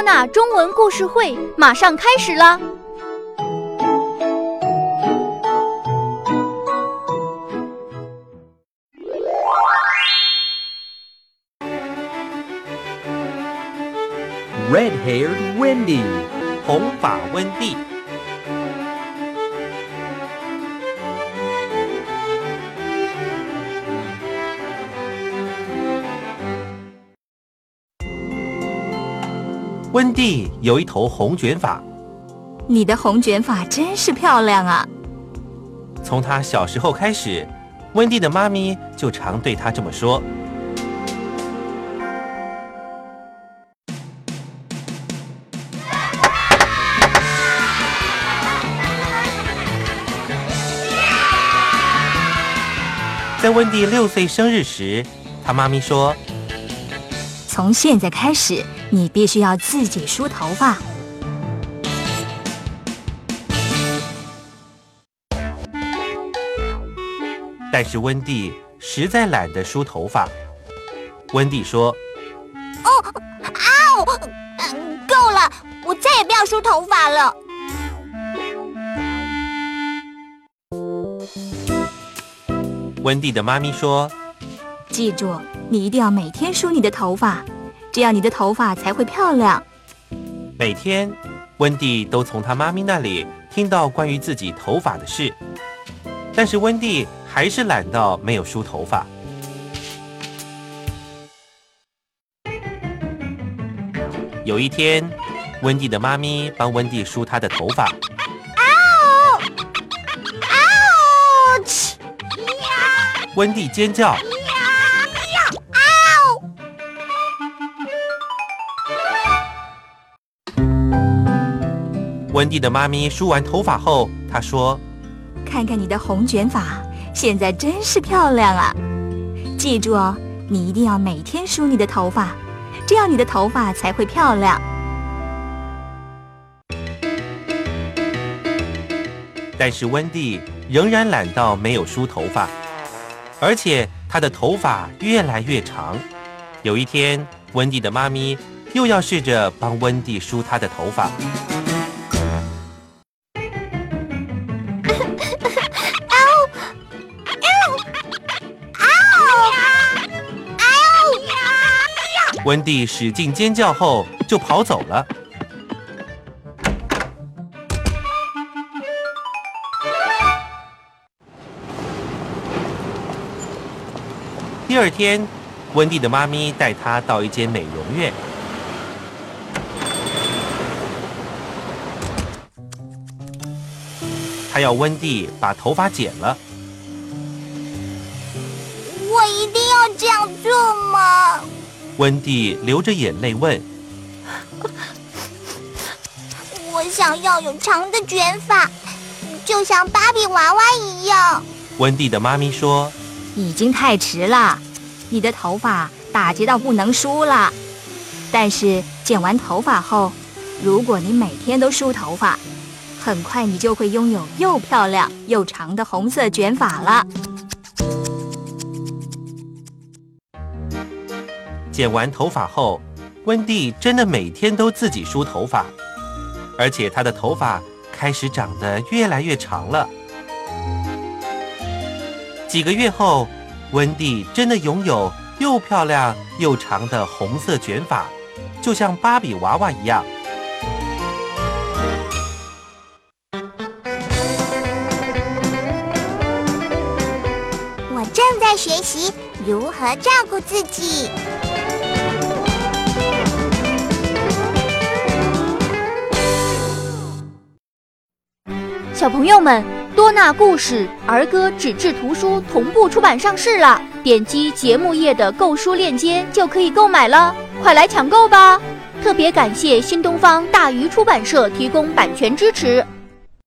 娜中文故事会马上开始啦。Red-haired Wendy，红发温蒂。温蒂有一头红卷发，你的红卷发真是漂亮啊！从她小时候开始，温蒂的妈咪就常对她这么说。在温蒂六岁生日时，她妈咪说：“从现在开始，你必须要自己梳头发。”但是温蒂实在懒得梳头发。温蒂说：“哦，啊哦，够了，我再也不要梳头发了。”温蒂的妈咪说：“记住，你一定要每天梳你的头发，这样你的头发才会漂亮。”每天，温蒂都从她妈咪那里听到关于自己头发的事，但是温蒂还是懒到没有梳头发。有一天，温蒂的妈咪帮温蒂梳她的头发。温蒂尖叫！温蒂的妈咪梳完头发后，她说：“看看你的红卷发，现在真是漂亮啊！记住哦，你一定要每天梳你的头发，这样你的头发才会漂亮。”但是温蒂仍然懒到没有梳头发。而且她的头发越来越长。有一天，温蒂的妈咪又要试着帮温蒂梳她的头发。温蒂使劲尖叫后就跑走了。第二天，温蒂的妈咪带她到一间美容院。她要温蒂把头发剪了。我一定要这样做吗？温蒂流着眼泪问。我想要有长的卷发，就像芭比娃娃一样。温蒂的妈咪说。已经太迟了，你的头发打结到不能梳了。但是剪完头发后，如果你每天都梳头发，很快你就会拥有又漂亮又长的红色卷发了。剪完头发后，温蒂真的每天都自己梳头发，而且她的头发开始长得越来越长了。几个月后，温蒂真的拥有又漂亮又长的红色卷发，就像芭比娃娃一样。我正在学习如何照顾自己。小朋友们。多纳故事儿歌纸质图书同步出版上市了，点击节目页的购书链接就可以购买了，快来抢购吧！特别感谢新东方大鱼出版社提供版权支持。